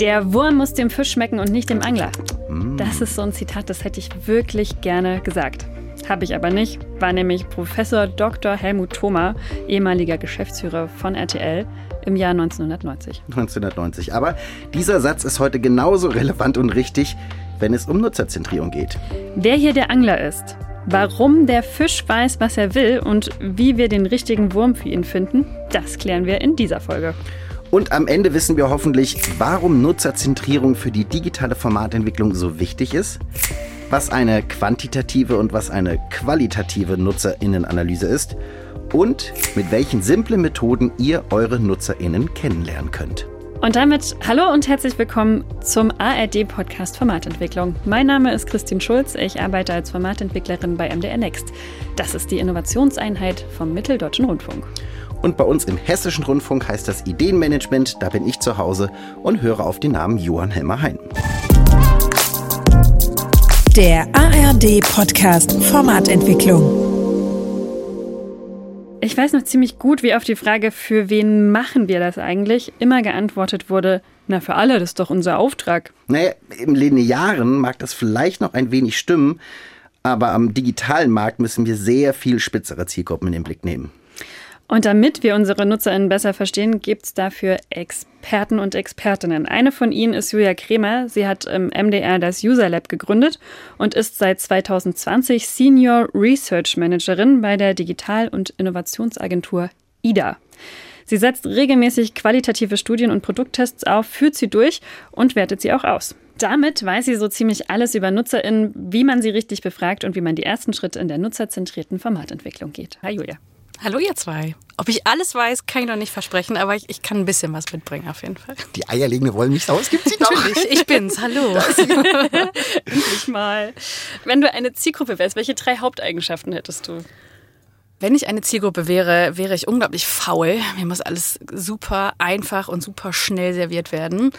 Der Wurm muss dem Fisch schmecken und nicht dem Angler. Das ist so ein Zitat, das hätte ich wirklich gerne gesagt. Habe ich aber nicht, war nämlich Professor Dr. Helmut Thoma, ehemaliger Geschäftsführer von RTL, im Jahr 1990. 1990. Aber dieser Satz ist heute genauso relevant und richtig, wenn es um Nutzerzentrierung geht. Wer hier der Angler ist, warum der Fisch weiß, was er will und wie wir den richtigen Wurm für ihn finden, das klären wir in dieser Folge. Und am Ende wissen wir hoffentlich, warum Nutzerzentrierung für die digitale Formatentwicklung so wichtig ist, was eine quantitative und was eine qualitative Nutzerinnenanalyse ist und mit welchen simplen Methoden ihr eure Nutzerinnen kennenlernen könnt. Und damit hallo und herzlich willkommen zum ARD-Podcast Formatentwicklung. Mein Name ist Christine Schulz, ich arbeite als Formatentwicklerin bei MDR Next. Das ist die Innovationseinheit vom Mitteldeutschen Rundfunk. Und bei uns im Hessischen Rundfunk heißt das Ideenmanagement, da bin ich zu Hause und höre auf den Namen Johann Helmer Hein. Der ARD-Podcast Formatentwicklung. Ich weiß noch ziemlich gut, wie auf die Frage, für wen machen wir das eigentlich, immer geantwortet wurde, na für alle, das ist doch unser Auftrag. Naja, im Linearen mag das vielleicht noch ein wenig stimmen, aber am digitalen Markt müssen wir sehr viel spitzere Zielgruppen in den Blick nehmen. Und damit wir unsere NutzerInnen besser verstehen, gibt es dafür Experten und Expertinnen. Eine von ihnen ist Julia Kremer. Sie hat im MDR das User Lab gegründet und ist seit 2020 Senior Research Managerin bei der Digital- und Innovationsagentur IDA. Sie setzt regelmäßig qualitative Studien und Produkttests auf, führt sie durch und wertet sie auch aus. Damit weiß sie so ziemlich alles über NutzerInnen, wie man sie richtig befragt und wie man die ersten Schritte in der nutzerzentrierten Formatentwicklung geht. Hi Julia. Hallo ihr zwei. Ob ich alles weiß, kann ich noch nicht versprechen, aber ich, ich kann ein bisschen was mitbringen auf jeden Fall. Die eierlegende Wollmilchsau, es gibt sie doch. Natürlich, ich bin's. Hallo. Endlich mal. Wenn du eine Zielgruppe wärst, welche drei Haupteigenschaften hättest du? Wenn ich eine Zielgruppe wäre, wäre ich unglaublich faul. Mir muss alles super einfach und super schnell serviert werden.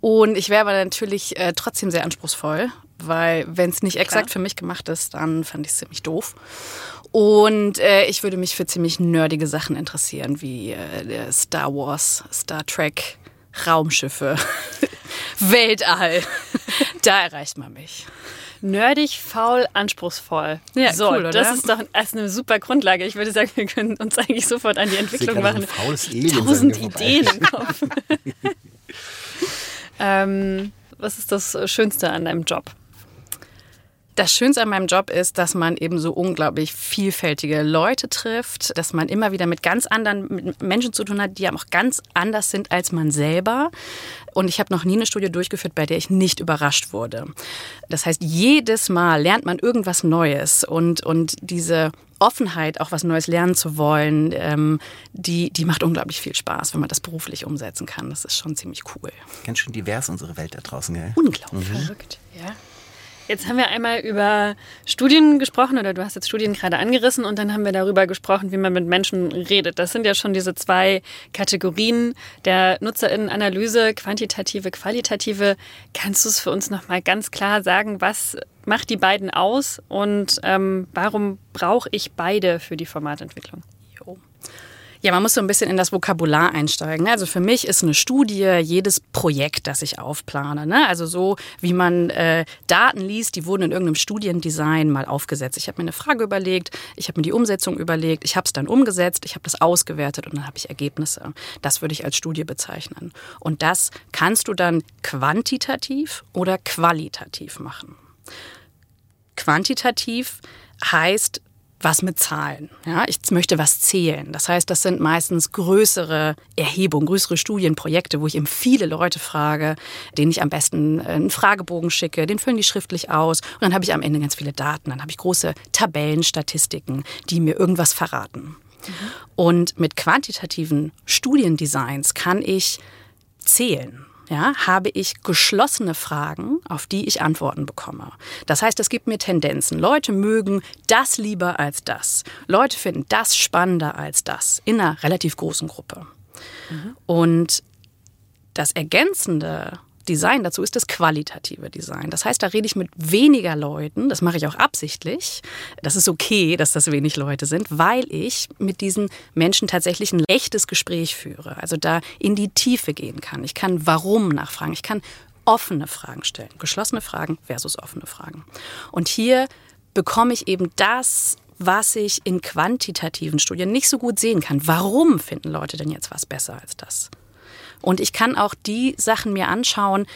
Und ich wäre aber natürlich äh, trotzdem sehr anspruchsvoll, weil wenn es nicht exakt für mich gemacht ist, dann fand ich es ziemlich doof. Und äh, ich würde mich für ziemlich nerdige Sachen interessieren, wie äh, Star Wars, Star Trek, Raumschiffe, Weltall. da erreicht man mich. Nerdig, faul, anspruchsvoll. Ja, so, cool, oder? das ist doch das ist eine super Grundlage. Ich würde sagen, wir können uns eigentlich sofort an die Entwicklung machen. Tausend. Ideen im Kopf. ähm, was ist das Schönste an deinem Job? Das Schönste an meinem Job ist, dass man eben so unglaublich vielfältige Leute trifft, dass man immer wieder mit ganz anderen mit Menschen zu tun hat, die auch ganz anders sind als man selber. Und ich habe noch nie eine Studie durchgeführt, bei der ich nicht überrascht wurde. Das heißt, jedes Mal lernt man irgendwas Neues und, und diese Offenheit, auch was Neues lernen zu wollen, ähm, die, die macht unglaublich viel Spaß, wenn man das beruflich umsetzen kann. Das ist schon ziemlich cool. Ganz schön divers unsere Welt da draußen, gell? Unglaublich. Verrückt, ja. Jetzt haben wir einmal über Studien gesprochen oder du hast jetzt Studien gerade angerissen und dann haben wir darüber gesprochen, wie man mit Menschen redet. Das sind ja schon diese zwei Kategorien der Nutzerinnenanalyse, quantitative, qualitative. Kannst du es für uns nochmal ganz klar sagen, was macht die beiden aus und ähm, warum brauche ich beide für die Formatentwicklung? Ja, man muss so ein bisschen in das Vokabular einsteigen. ne? Also für mich ist eine Studie jedes Projekt, das ich aufplane. Ne? Also so, wie man äh, Daten liest, die wurden in irgendeinem Studiendesign mal aufgesetzt. Ich habe mir eine Frage überlegt, ich habe mir die Umsetzung überlegt, ich habe es dann umgesetzt, ich habe das ausgewertet und dann habe ich Ergebnisse. Das würde ich als Studie bezeichnen. Und das kannst du dann quantitativ oder qualitativ machen. Quantitativ heißt was mit Zahlen. Ja, ich möchte was zählen. Das heißt, das sind meistens größere Erhebungen, größere Studienprojekte, wo ich eben viele Leute frage, denen ich am besten einen Fragebogen schicke, den füllen die schriftlich aus und dann habe ich am Ende ganz viele Daten. Dann habe ich große Tabellen, Statistiken, die mir irgendwas verraten. Und mit quantitativen Studiendesigns kann ich zählen. Ja, habe ich geschlossene Fragen, auf die ich Antworten bekomme. Das heißt, es gibt mir Tendenzen. Leute mögen das lieber als das. Leute finden das spannender als das in einer relativ großen Gruppe. Und das Ergänzende Design dazu ist das qualitative Design. Das heißt, da rede ich mit weniger Leuten, das mache ich auch absichtlich. Das ist okay, dass das wenig Leute sind, weil ich mit diesen Menschen tatsächlich ein echtes Gespräch führe. Also da in die Tiefe gehen kann. Ich kann warum nachfragen. Ich kann offene Fragen stellen. Geschlossene Fragen versus offene Fragen. Und hier bekomme ich eben das, was ich in quantitativen Studien nicht so gut sehen kann. Warum finden Leute denn jetzt was besser als das? Und ich kann auch die Sachen mir anschauen,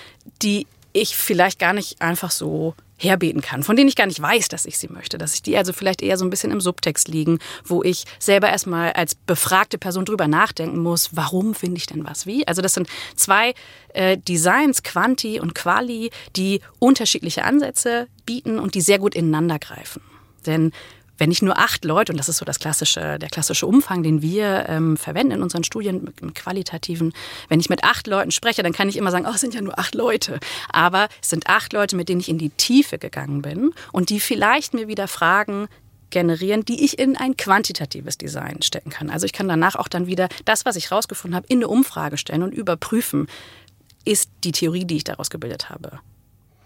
die ich vielleicht gar nicht einfach so herbeten kann, von denen ich gar nicht weiß, dass ich sie möchte, dass ich die also vielleicht eher so ein bisschen im Subtext liegen, wo ich selber erstmal als befragte Person drüber nachdenken muss, warum finde ich denn was wie? Also das sind zwei äh, Designs, Quanti und Quali, die unterschiedliche Ansätze bieten und die sehr gut ineinander greifen. Denn wenn ich nur acht Leute, und das ist so das klassische, der klassische Umfang, den wir ähm, verwenden in unseren Studien, im qualitativen, wenn ich mit acht Leuten spreche, dann kann ich immer sagen, oh, es sind ja nur acht Leute. Aber es sind acht Leute, mit denen ich in die Tiefe gegangen bin und die vielleicht mir wieder Fragen generieren, die ich in ein quantitatives Design stecken kann. Also ich kann danach auch dann wieder das, was ich rausgefunden habe, in eine Umfrage stellen und überprüfen, ist die Theorie, die ich daraus gebildet habe,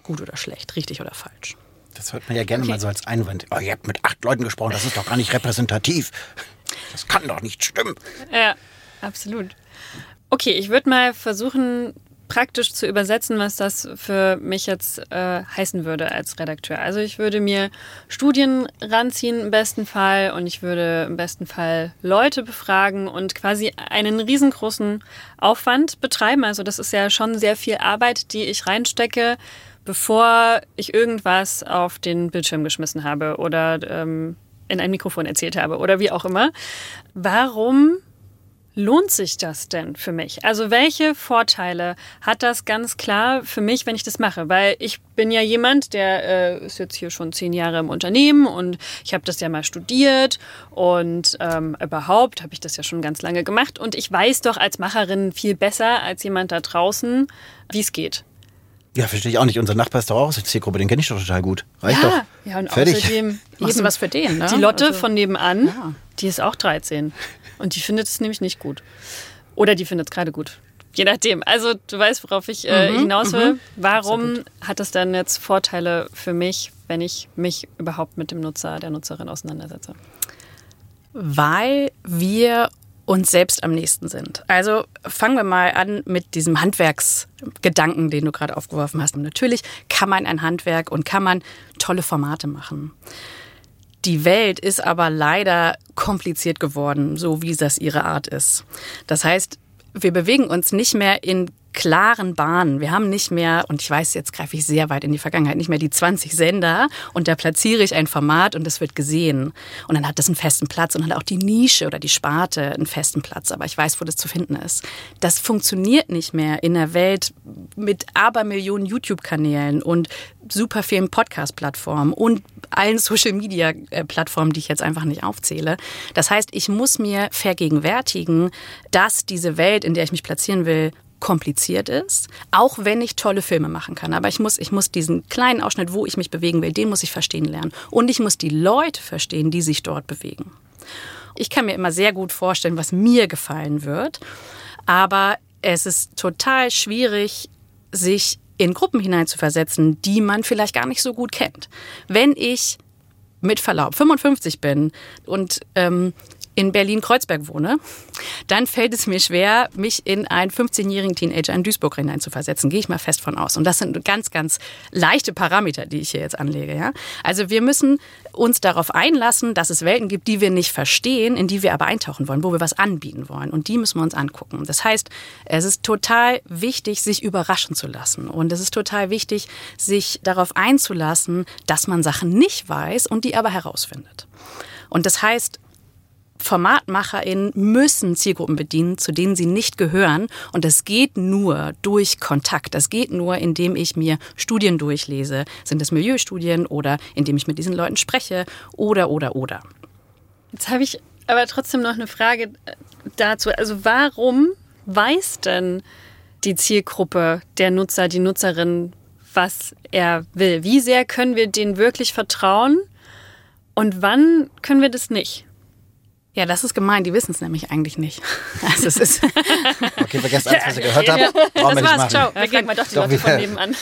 gut oder schlecht, richtig oder falsch. Das hört man ja gerne okay. mal so als Einwand. Oh, ihr habt mit acht Leuten gesprochen, das ist doch gar nicht repräsentativ. Das kann doch nicht stimmen. Ja, absolut. Okay, ich würde mal versuchen, praktisch zu übersetzen, was das für mich jetzt äh, heißen würde als Redakteur. Also ich würde mir Studien ranziehen im besten Fall und ich würde im besten Fall Leute befragen und quasi einen riesengroßen Aufwand betreiben. Also das ist ja schon sehr viel Arbeit, die ich reinstecke, bevor ich irgendwas auf den Bildschirm geschmissen habe oder ähm, in ein Mikrofon erzählt habe oder wie auch immer. Warum lohnt sich das denn für mich? Also welche Vorteile hat das ganz klar für mich, wenn ich das mache? Weil ich bin ja jemand, der äh, ist jetzt hier schon zehn Jahre im Unternehmen und ich habe das ja mal studiert und ähm, überhaupt habe ich das ja schon ganz lange gemacht und ich weiß doch als Macherin viel besser als jemand da draußen, wie es geht. Ja, verstehe ich auch nicht. Unser Nachbar ist doch auch aus der Zielgruppe, den kenne ich doch total gut. Reicht ja, doch. Ja, und Fertig. außerdem Machst du was für den, ne? Die Lotte Also- von nebenan, Ja. Die ist auch 13. Und die findet es nämlich nicht gut. Oder die findet es gerade gut. Je nachdem. Also du weißt, worauf ich äh, Mhm, hinaus will. mhm. Warum hat das dann jetzt Vorteile für mich, wenn ich mich überhaupt mit dem Nutzer, der Nutzerin auseinandersetze? Weil wir uns selbst am nächsten sind. Also fangen wir mal an mit diesem Handwerksgedanken, den du gerade aufgeworfen hast. Und natürlich kann man ein Handwerk und kann man tolle Formate machen. Die Welt ist aber leider kompliziert geworden, so wie das ihre Art ist. Das heißt, wir bewegen uns nicht mehr in klaren Bahnen. Wir haben nicht mehr, und ich weiß, jetzt greife ich sehr weit in die Vergangenheit, nicht mehr die 20 Sender und da platziere ich ein Format und das wird gesehen. Und dann hat das einen festen Platz und hat auch die Nische oder die Sparte einen festen Platz. Aber ich weiß, wo das zu finden ist. Das funktioniert nicht mehr in der Welt mit Abermillionen YouTube-Kanälen und super vielen Podcast-Plattformen und allen Social-Media-Plattformen, die ich jetzt einfach nicht aufzähle. Das heißt, ich muss mir vergegenwärtigen, dass diese Welt, in der ich mich platzieren will, kompliziert ist, auch wenn ich tolle Filme machen kann. Aber ich muss, ich muss diesen kleinen Ausschnitt, wo ich mich bewegen will, den muss ich verstehen lernen. Und ich muss die Leute verstehen, die sich dort bewegen. Ich kann mir immer sehr gut vorstellen, was mir gefallen wird. Aber es ist total schwierig, sich in Gruppen hineinzuversetzen, die man vielleicht gar nicht so gut kennt. Wenn ich mit Verlaub 55 bin und ähm, in Berlin-Kreuzberg wohne, dann fällt es mir schwer, mich in einen 15-jährigen Teenager in Duisburg hineinzuversetzen. Gehe ich mal fest von aus. Und das sind ganz, ganz leichte Parameter, die ich hier jetzt anlege. Ja? Also wir müssen uns darauf einlassen, dass es Welten gibt, die wir nicht verstehen, in die wir aber eintauchen wollen, wo wir was anbieten wollen. Und die müssen wir uns angucken. Das heißt, es ist total wichtig, sich überraschen zu lassen. Und es ist total wichtig, sich darauf einzulassen, dass man Sachen nicht weiß und die aber herausfindet. Und das heißt, FormatmacherInnen müssen Zielgruppen bedienen, zu denen sie nicht gehören. Und das geht nur durch Kontakt. Das geht nur, indem ich mir Studien durchlese. Sind es Milieustudien oder indem ich mit diesen Leuten spreche oder, oder, oder. Jetzt habe ich aber trotzdem noch eine Frage dazu. Also warum weiß denn die Zielgruppe der Nutzer, die Nutzerin, was er will? Wie sehr können wir denen wirklich vertrauen und wann können wir das nicht? Ja, das ist gemein. Die wissen es nämlich eigentlich nicht. Also es ist okay, vergesst alles, was ihr gehört habt. Ja, das war's. Ciao. Wir gehen mal doch die Doch, Leute von nebenan.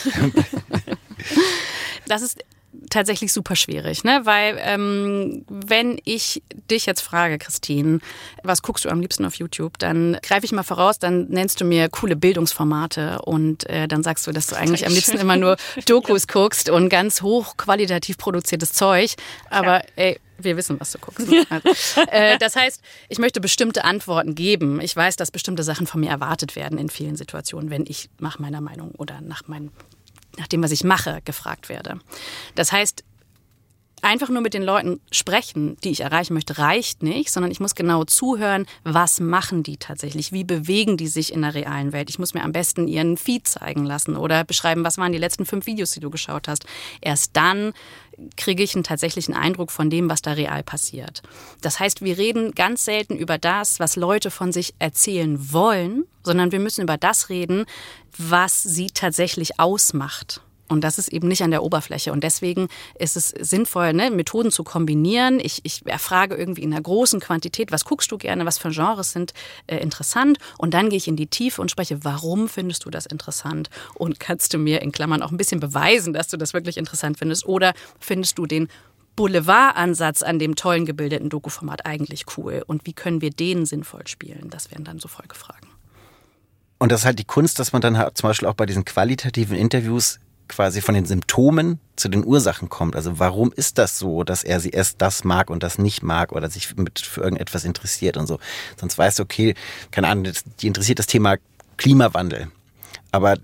das ist tatsächlich super schwierig, ne? Weil ähm, wenn ich dich jetzt frage, Christine, was guckst du am liebsten auf YouTube, dann greife ich mal voraus, dann nennst du mir coole Bildungsformate und äh, dann sagst du, dass du eigentlich am liebsten immer nur Dokus guckst und ganz hochqualitativ produziertes Zeug. Aber ey, wir wissen, was du guckst. Ne? Also, äh, das heißt, ich möchte bestimmte Antworten geben. Ich weiß, dass bestimmte Sachen von mir erwartet werden in vielen Situationen, wenn ich nach meiner Meinung oder nach meinen nach dem, was ich mache, gefragt werde. Das heißt, einfach nur mit den Leuten sprechen, die ich erreichen möchte, reicht nicht, sondern ich muss genau zuhören, was machen die tatsächlich, wie bewegen die sich in der realen Welt. Ich muss mir am besten ihren Feed zeigen lassen oder beschreiben, was waren die letzten fünf Videos, die du geschaut hast. Erst dann kriege ich einen tatsächlichen Eindruck von dem, was da real passiert. Das heißt, wir reden ganz selten über das, was Leute von sich erzählen wollen, sondern wir müssen über das reden, was sie tatsächlich ausmacht. Und das ist eben nicht an der Oberfläche. Und deswegen ist es sinnvoll, ne, Methoden zu kombinieren. Ich, ich erfrage irgendwie in einer großen Quantität, was guckst du gerne, was für Genres sind äh, interessant. Und dann gehe ich in die Tiefe und spreche, warum findest du das interessant? Und kannst du mir in Klammern auch ein bisschen beweisen, dass du das wirklich interessant findest? Oder findest du den Boulevard-Ansatz an dem tollen gebildeten Dokuformat eigentlich cool? Und wie können wir den sinnvoll spielen? Das wären dann so Folgefragen. Und das ist halt die Kunst, dass man dann halt zum Beispiel auch bei diesen qualitativen Interviews quasi von den Symptomen zu den Ursachen kommt. Also warum ist das so, dass er sie erst das mag und das nicht mag oder sich mit für irgendetwas interessiert und so. Sonst weißt du, okay, keine Ahnung, die interessiert das Thema Klimawandel. Aber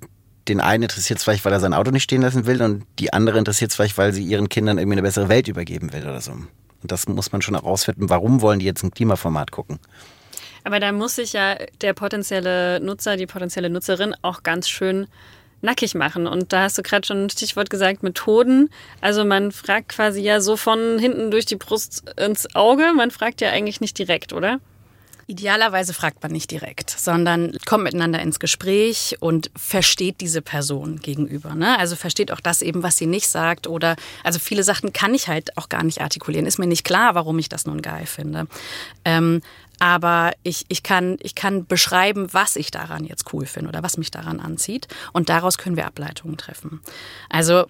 den einen interessiert es vielleicht, weil er sein Auto nicht stehen lassen will und die andere interessiert es vielleicht, weil sie ihren Kindern irgendwie eine bessere Welt übergeben will oder so. Und das muss man schon herausfinden, warum wollen die jetzt ein Klimaformat gucken. Aber da muss sich ja der potenzielle Nutzer, die potenzielle Nutzerin auch ganz schön nackig machen. Und da hast du gerade schon ein Stichwort gesagt, Methoden. Also man fragt quasi ja so von hinten durch die Brust ins Auge. Man fragt ja eigentlich nicht direkt, oder? Idealerweise fragt man nicht direkt, sondern kommt miteinander ins Gespräch und versteht diese Person gegenüber. Ne? Also versteht auch das eben, was sie nicht sagt. Oder also viele Sachen kann ich halt auch gar nicht artikulieren. Ist mir nicht klar, warum ich das nun geil finde. Ähm, aber ich, ich, kann, ich kann beschreiben, was ich daran jetzt cool finde oder was mich daran anzieht. Und daraus können wir Ableitungen treffen. Also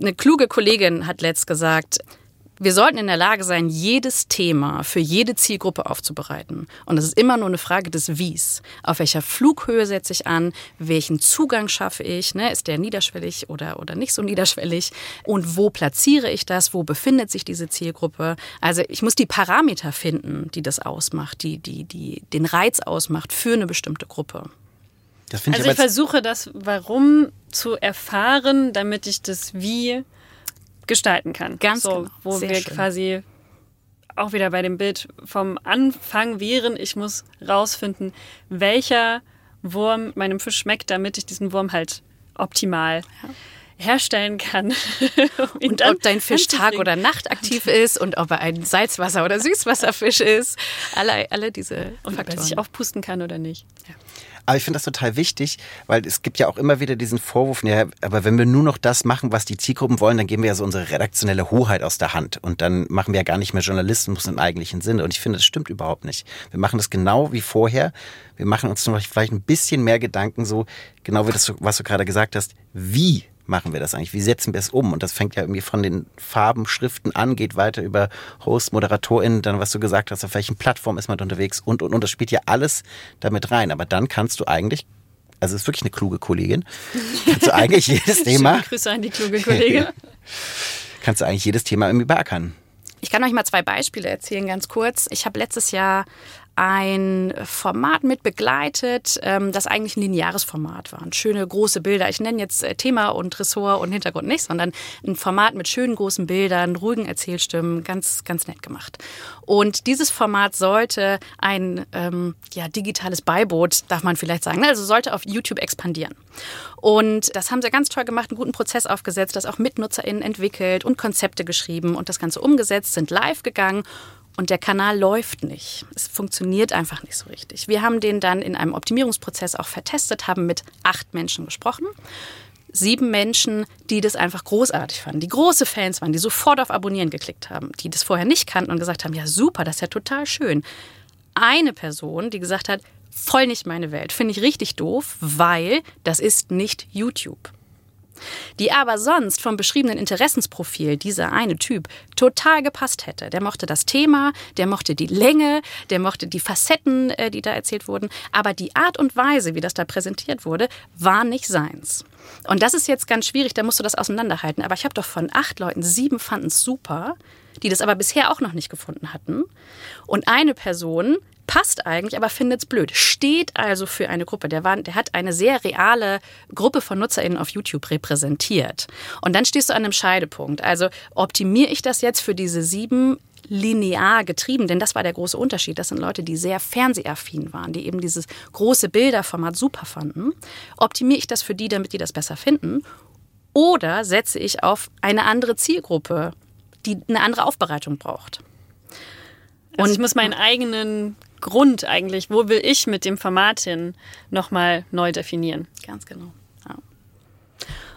eine kluge Kollegin hat letzt gesagt, wir sollten in der Lage sein, jedes Thema für jede Zielgruppe aufzubereiten. Und es ist immer nur eine Frage des Wies. Auf welcher Flughöhe setze ich an? Welchen Zugang schaffe ich? Ne? Ist der niederschwellig oder, oder nicht so niederschwellig? Und wo platziere ich das? Wo befindet sich diese Zielgruppe? Also ich muss die Parameter finden, die das ausmacht, die, die, die den Reiz ausmacht für eine bestimmte Gruppe. Das finde Also ich ich versuche das Warum zu erfahren, damit ich das Wie gestalten kann. Ganz so, genau. Wo Sehr wir schön. quasi auch wieder bei dem Bild vom Anfang wären, ich muss rausfinden, welcher Wurm meinem Fisch schmeckt, damit ich diesen Wurm halt optimal herstellen kann. um Und ob dein Fisch Tag- oder Nacht aktiv ist und ob er ein Salzwasser- oder Süßwasserfisch ist. Alle, alle diese und ob er Faktoren. sich aufpusten kann oder nicht. Aber ich finde das total wichtig, weil es gibt ja auch immer wieder diesen Vorwurf, ja, aber wenn wir nur noch das machen, was die Zielgruppen wollen, dann geben wir ja so unsere redaktionelle Hoheit aus der Hand. Und dann machen wir ja gar nicht mehr Journalismus im eigentlichen Sinne. Und ich finde, das stimmt überhaupt nicht. Wir machen das genau wie vorher. Wir machen uns vielleicht ein bisschen mehr Gedanken, so genau wie das, was du gerade gesagt hast, wie machen wir das eigentlich? Wie setzen wir es um? Und das fängt ja irgendwie von den Farben, Schriften an, geht weiter über Host, ModeratorInnen, dann was du gesagt hast, auf welchen Plattformen ist man da unterwegs und, und, und. Das spielt ja alles damit rein. Aber dann kannst du eigentlich, also ist wirklich eine kluge Kollegin, kannst du eigentlich jedes Thema, Schöne Grüße an die kluge Kollegin. kannst du eigentlich jedes Thema irgendwie beackern. Ich kann euch mal zwei Beispiele erzählen, ganz kurz. Ich habe letztes Jahr ein Format mit begleitet, ähm, das eigentlich ein lineares Format war. Und schöne große Bilder. Ich nenne jetzt äh, Thema und Ressort und Hintergrund nicht, sondern ein Format mit schönen großen Bildern, ruhigen Erzählstimmen, ganz, ganz nett gemacht. Und dieses Format sollte ein ähm, ja, digitales Beiboot, darf man vielleicht sagen, ne? also sollte auf YouTube expandieren. Und das haben sie ganz toll gemacht, einen guten Prozess aufgesetzt, das auch mit NutzerInnen entwickelt und Konzepte geschrieben und das Ganze umgesetzt, sind live gegangen und der Kanal läuft nicht. Es funktioniert einfach nicht so richtig. Wir haben den dann in einem Optimierungsprozess auch vertestet, haben mit acht Menschen gesprochen. sieben Menschen, die das einfach großartig fanden, die große Fans waren, die sofort auf Abonnieren geklickt haben, die das vorher nicht kannten und gesagt haben, ja super, das ist ja total schön. Eine Person, die gesagt hat, voll nicht meine Welt, finde ich richtig doof, weil das ist nicht YouTube die aber sonst vom beschriebenen Interessensprofil dieser eine Typ total gepasst hätte. Der mochte das Thema, der mochte die Länge, der mochte die Facetten, äh, die da erzählt wurden, aber die Art und Weise, wie das da präsentiert wurde, war nicht seins. Und das ist jetzt ganz schwierig, da musst du das auseinanderhalten. Aber ich habe doch von acht Leuten sieben fanden es super, die das aber bisher auch noch nicht gefunden hatten. Und eine Person passt eigentlich, aber findet es blöd. Steht also für eine Gruppe. Der, war, der hat eine sehr reale Gruppe von NutzerInnen auf YouTube repräsentiert. Und dann stehst du an einem Scheidepunkt. Also optimiere ich das jetzt für diese sieben linear getrieben, denn das war der große Unterschied. Das sind Leute, die sehr fernsehaffin waren, die eben dieses große Bilderformat super fanden. Optimiere ich das für die, damit die das besser finden? Oder setze ich auf eine andere Zielgruppe, die eine andere Aufbereitung braucht? Also und ich muss meinen eigenen Grund eigentlich, wo will ich mit dem Format hin, nochmal neu definieren. Ganz genau.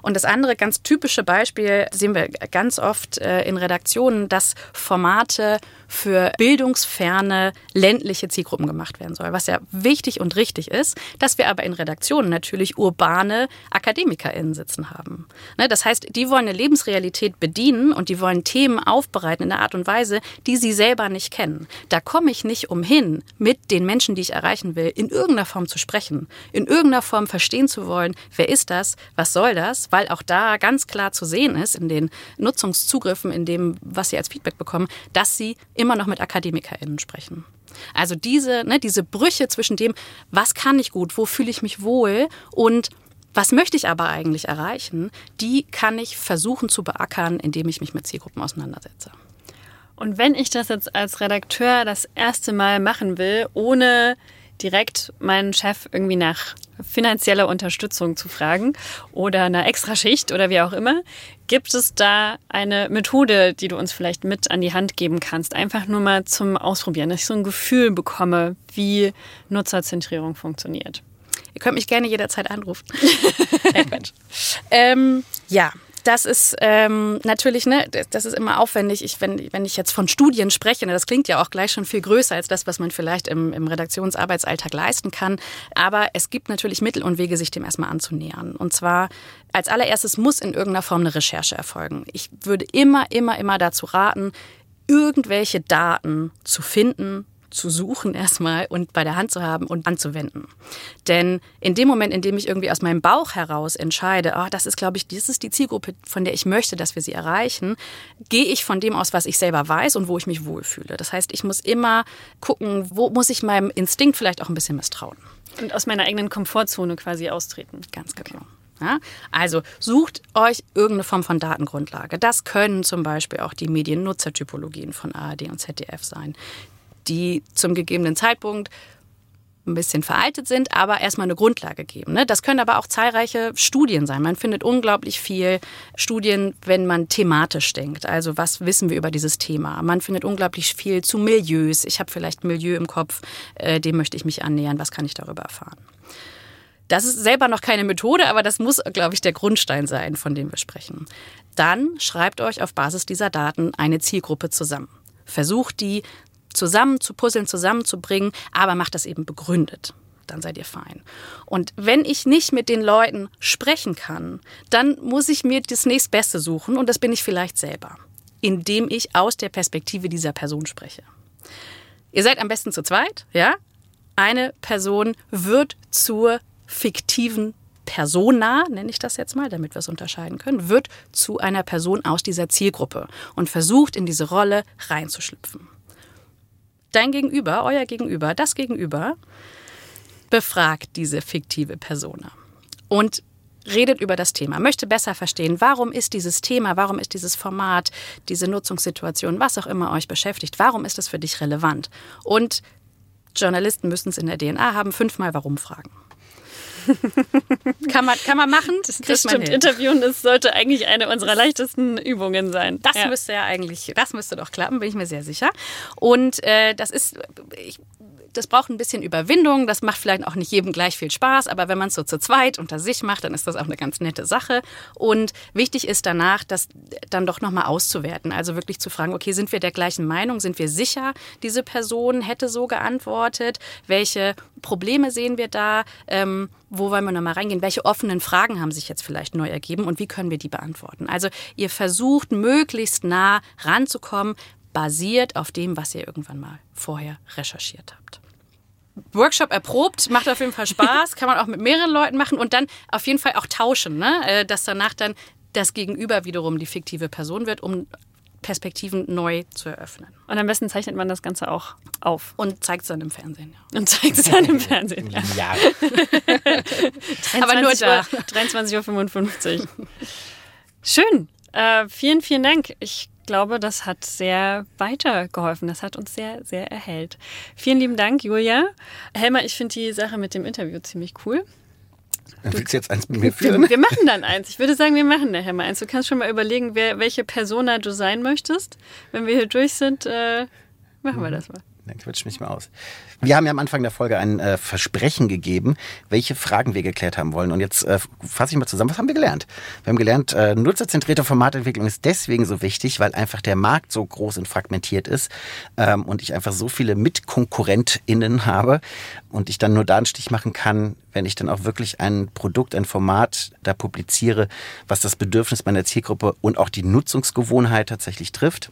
Und das andere ganz typische Beispiel sehen wir ganz oft äh, in Redaktionen, dass Formate für bildungsferne ländliche Zielgruppen gemacht werden soll, was ja wichtig und richtig ist, dass wir aber in Redaktionen natürlich urbane AkademikerInnen sitzen haben. Ne, das heißt, die wollen eine Lebensrealität bedienen und die wollen Themen aufbereiten in einer Art und Weise, die sie selber nicht kennen. Da komme ich nicht umhin, mit den Menschen, die ich erreichen will, in irgendeiner Form zu sprechen, in irgendeiner Form verstehen zu wollen, wer ist das, was soll das, weil auch da ganz klar zu sehen ist in den Nutzungszugriffen, in dem, was sie als Feedback bekommen, dass sie immer noch mit AkademikerInnen sprechen. Also diese, ne, diese Brüche zwischen dem, was kann ich gut, wo fühle ich mich wohl und was möchte ich aber eigentlich erreichen, die kann ich versuchen zu beackern, indem ich mich mit Zielgruppen auseinandersetze. Und wenn ich das jetzt als Redakteur das erste Mal machen will, ohne direkt meinen Chef irgendwie nach finanzieller Unterstützung zu fragen oder einer Extraschicht oder wie auch immer. Gibt es da eine Methode, die du uns vielleicht mit an die Hand geben kannst? Einfach nur mal zum Ausprobieren, dass ich so ein Gefühl bekomme, wie Nutzerzentrierung funktioniert. Ihr könnt mich gerne jederzeit anrufen. ähm, ja, das ist ähm, natürlich, ne, das ist immer aufwendig. Ich, wenn, wenn ich jetzt von Studien spreche, ne, das klingt ja auch gleich schon viel größer als das, was man vielleicht im, im Redaktionsarbeitsalltag leisten kann. Aber es gibt natürlich Mittel und Wege, sich dem erstmal anzunähern. Und zwar als allererstes muss in irgendeiner Form eine Recherche erfolgen. Ich würde immer, immer, immer dazu raten, irgendwelche Daten zu finden, zu suchen erstmal und bei der Hand zu haben und anzuwenden. Denn in dem Moment, in dem ich irgendwie aus meinem Bauch heraus entscheide, oh, das ist, glaube ich, das ist die Zielgruppe, von der ich möchte, dass wir sie erreichen, gehe ich von dem aus, was ich selber weiß und wo ich mich wohlfühle. Das heißt, ich muss immer gucken, wo muss ich meinem Instinkt vielleicht auch ein bisschen misstrauen. Und aus meiner eigenen Komfortzone quasi austreten. Ganz genau. Ja? Also sucht euch irgendeine Form von Datengrundlage. Das können zum Beispiel auch die Mediennutzertypologien von ARD und ZDF sein die zum gegebenen Zeitpunkt ein bisschen veraltet sind, aber erstmal eine Grundlage geben. Ne? Das können aber auch zahlreiche Studien sein. Man findet unglaublich viel Studien, wenn man thematisch denkt. Also was wissen wir über dieses Thema? Man findet unglaublich viel zu Milieus. Ich habe vielleicht ein Milieu im Kopf, äh, dem möchte ich mich annähern. Was kann ich darüber erfahren? Das ist selber noch keine Methode, aber das muss, glaube ich, der Grundstein sein, von dem wir sprechen. Dann schreibt euch auf Basis dieser Daten eine Zielgruppe zusammen. Versucht die zusammen zu puzzeln, zusammenzubringen, aber macht das eben begründet. Dann seid ihr fein. Und wenn ich nicht mit den Leuten sprechen kann, dann muss ich mir das nächstbeste suchen und das bin ich vielleicht selber, indem ich aus der Perspektive dieser Person spreche. Ihr seid am besten zu zweit, ja? Eine Person wird zur fiktiven Persona, nenne ich das jetzt mal, damit wir es unterscheiden können, wird zu einer Person aus dieser Zielgruppe und versucht in diese Rolle reinzuschlüpfen dein Gegenüber, euer Gegenüber, das Gegenüber, befragt diese fiktive Persona und redet über das Thema, möchte besser verstehen, warum ist dieses Thema, warum ist dieses Format, diese Nutzungssituation, was auch immer euch beschäftigt, warum ist es für dich relevant? Und Journalisten müssen es in der DNA haben, fünfmal warum fragen. kann, man, kann man machen. Das, das stimmt. Hin. Interviewen ist, sollte eigentlich eine unserer leichtesten Übungen sein. Das ja. müsste ja eigentlich, das müsste doch klappen, bin ich mir sehr sicher. Und äh, das ist, ich das braucht ein bisschen Überwindung. Das macht vielleicht auch nicht jedem gleich viel Spaß, aber wenn man es so zu zweit unter sich macht, dann ist das auch eine ganz nette Sache. Und wichtig ist danach, das dann doch nochmal auszuwerten. Also wirklich zu fragen, okay, sind wir der gleichen Meinung? Sind wir sicher, diese Person hätte so geantwortet? Welche Probleme sehen wir da? Ähm, wo wollen wir nochmal reingehen? Welche offenen Fragen haben sich jetzt vielleicht neu ergeben und wie können wir die beantworten? Also ihr versucht möglichst nah ranzukommen, basiert auf dem, was ihr irgendwann mal vorher recherchiert habt. Workshop erprobt, macht auf jeden Fall Spaß, kann man auch mit mehreren Leuten machen und dann auf jeden Fall auch tauschen, ne? Äh, dass danach dann das Gegenüber wiederum die fiktive Person wird, um Perspektiven neu zu eröffnen. Und am besten zeichnet man das Ganze auch auf. Und zeigt es dann im Fernsehen. Ja. Und zeigt es dann im Fernsehen. Ja. Aber nur da. 23.55 Uhr. Schön. Äh, vielen, vielen Dank. Ich glaube, das hat sehr weitergeholfen. Das hat uns sehr, sehr erhellt. Vielen lieben Dank, Julia. Helmer, ich finde die Sache mit dem Interview ziemlich cool. Du willst jetzt eins mit mir führen? Wir machen dann eins. Ich würde sagen, wir machen nachher mal eins. Du kannst schon mal überlegen, wer, welche Persona du sein möchtest. Wenn wir hier durch sind, äh, machen wir das mal. Dann quatsch mich mal aus. Wir haben ja am Anfang der Folge ein äh, Versprechen gegeben, welche Fragen wir geklärt haben wollen. Und jetzt äh, fasse ich mal zusammen, was haben wir gelernt? Wir haben gelernt, äh, nutzerzentrierte Formatentwicklung ist deswegen so wichtig, weil einfach der Markt so groß und fragmentiert ist ähm, und ich einfach so viele MitkonkurrentInnen habe und ich dann nur da einen Stich machen kann, wenn ich dann auch wirklich ein Produkt, ein Format da publiziere, was das Bedürfnis meiner Zielgruppe und auch die Nutzungsgewohnheit tatsächlich trifft.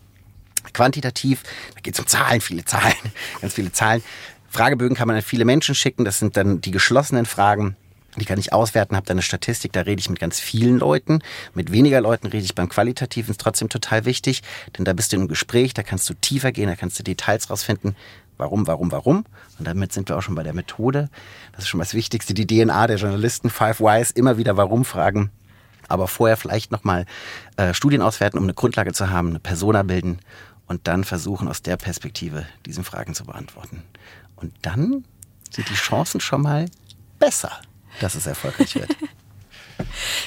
Quantitativ, da geht es um Zahlen, viele Zahlen, ganz viele Zahlen. Fragebögen kann man an viele Menschen schicken, das sind dann die geschlossenen Fragen. Die kann ich auswerten, habe dann eine Statistik, da rede ich mit ganz vielen Leuten. Mit weniger Leuten rede ich beim Qualitativen, ist trotzdem total wichtig, denn da bist du im Gespräch, da kannst du tiefer gehen, da kannst du Details rausfinden. Warum, warum, warum? Und damit sind wir auch schon bei der Methode. Das ist schon das Wichtigste, die DNA der Journalisten, Five Whys, immer wieder Warum fragen. Aber vorher vielleicht nochmal äh, Studien auswerten, um eine Grundlage zu haben, eine Persona bilden und dann versuchen, aus der Perspektive diese Fragen zu beantworten. Und dann sind die Chancen schon mal besser, dass es erfolgreich wird.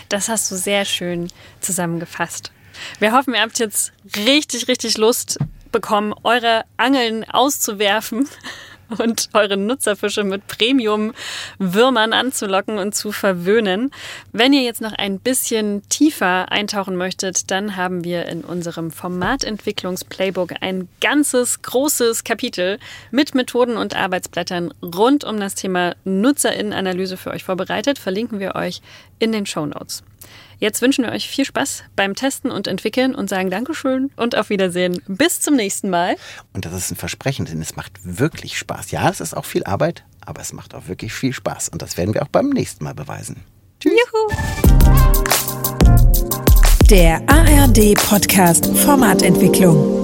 Das hast du sehr schön zusammengefasst. Wir hoffen, ihr habt jetzt richtig, richtig Lust bekommen, eure Angeln auszuwerfen und eure Nutzerfische mit Premium-Würmern anzulocken und zu verwöhnen. Wenn ihr jetzt noch ein bisschen tiefer eintauchen möchtet, dann haben wir in unserem Formatentwicklungs-Playbook ein ganzes großes Kapitel mit Methoden und Arbeitsblättern rund um das Thema Nutzerinnenanalyse für euch vorbereitet. Verlinken wir euch in den Show Notes. Jetzt wünschen wir euch viel Spaß beim Testen und Entwickeln und sagen Dankeschön und auf Wiedersehen. Bis zum nächsten Mal. Und das ist ein Versprechen, denn es macht wirklich Spaß. Ja, es ist auch viel Arbeit, aber es macht auch wirklich viel Spaß. Und das werden wir auch beim nächsten Mal beweisen. Tschüss. Juhu. Der ARD Podcast Formatentwicklung.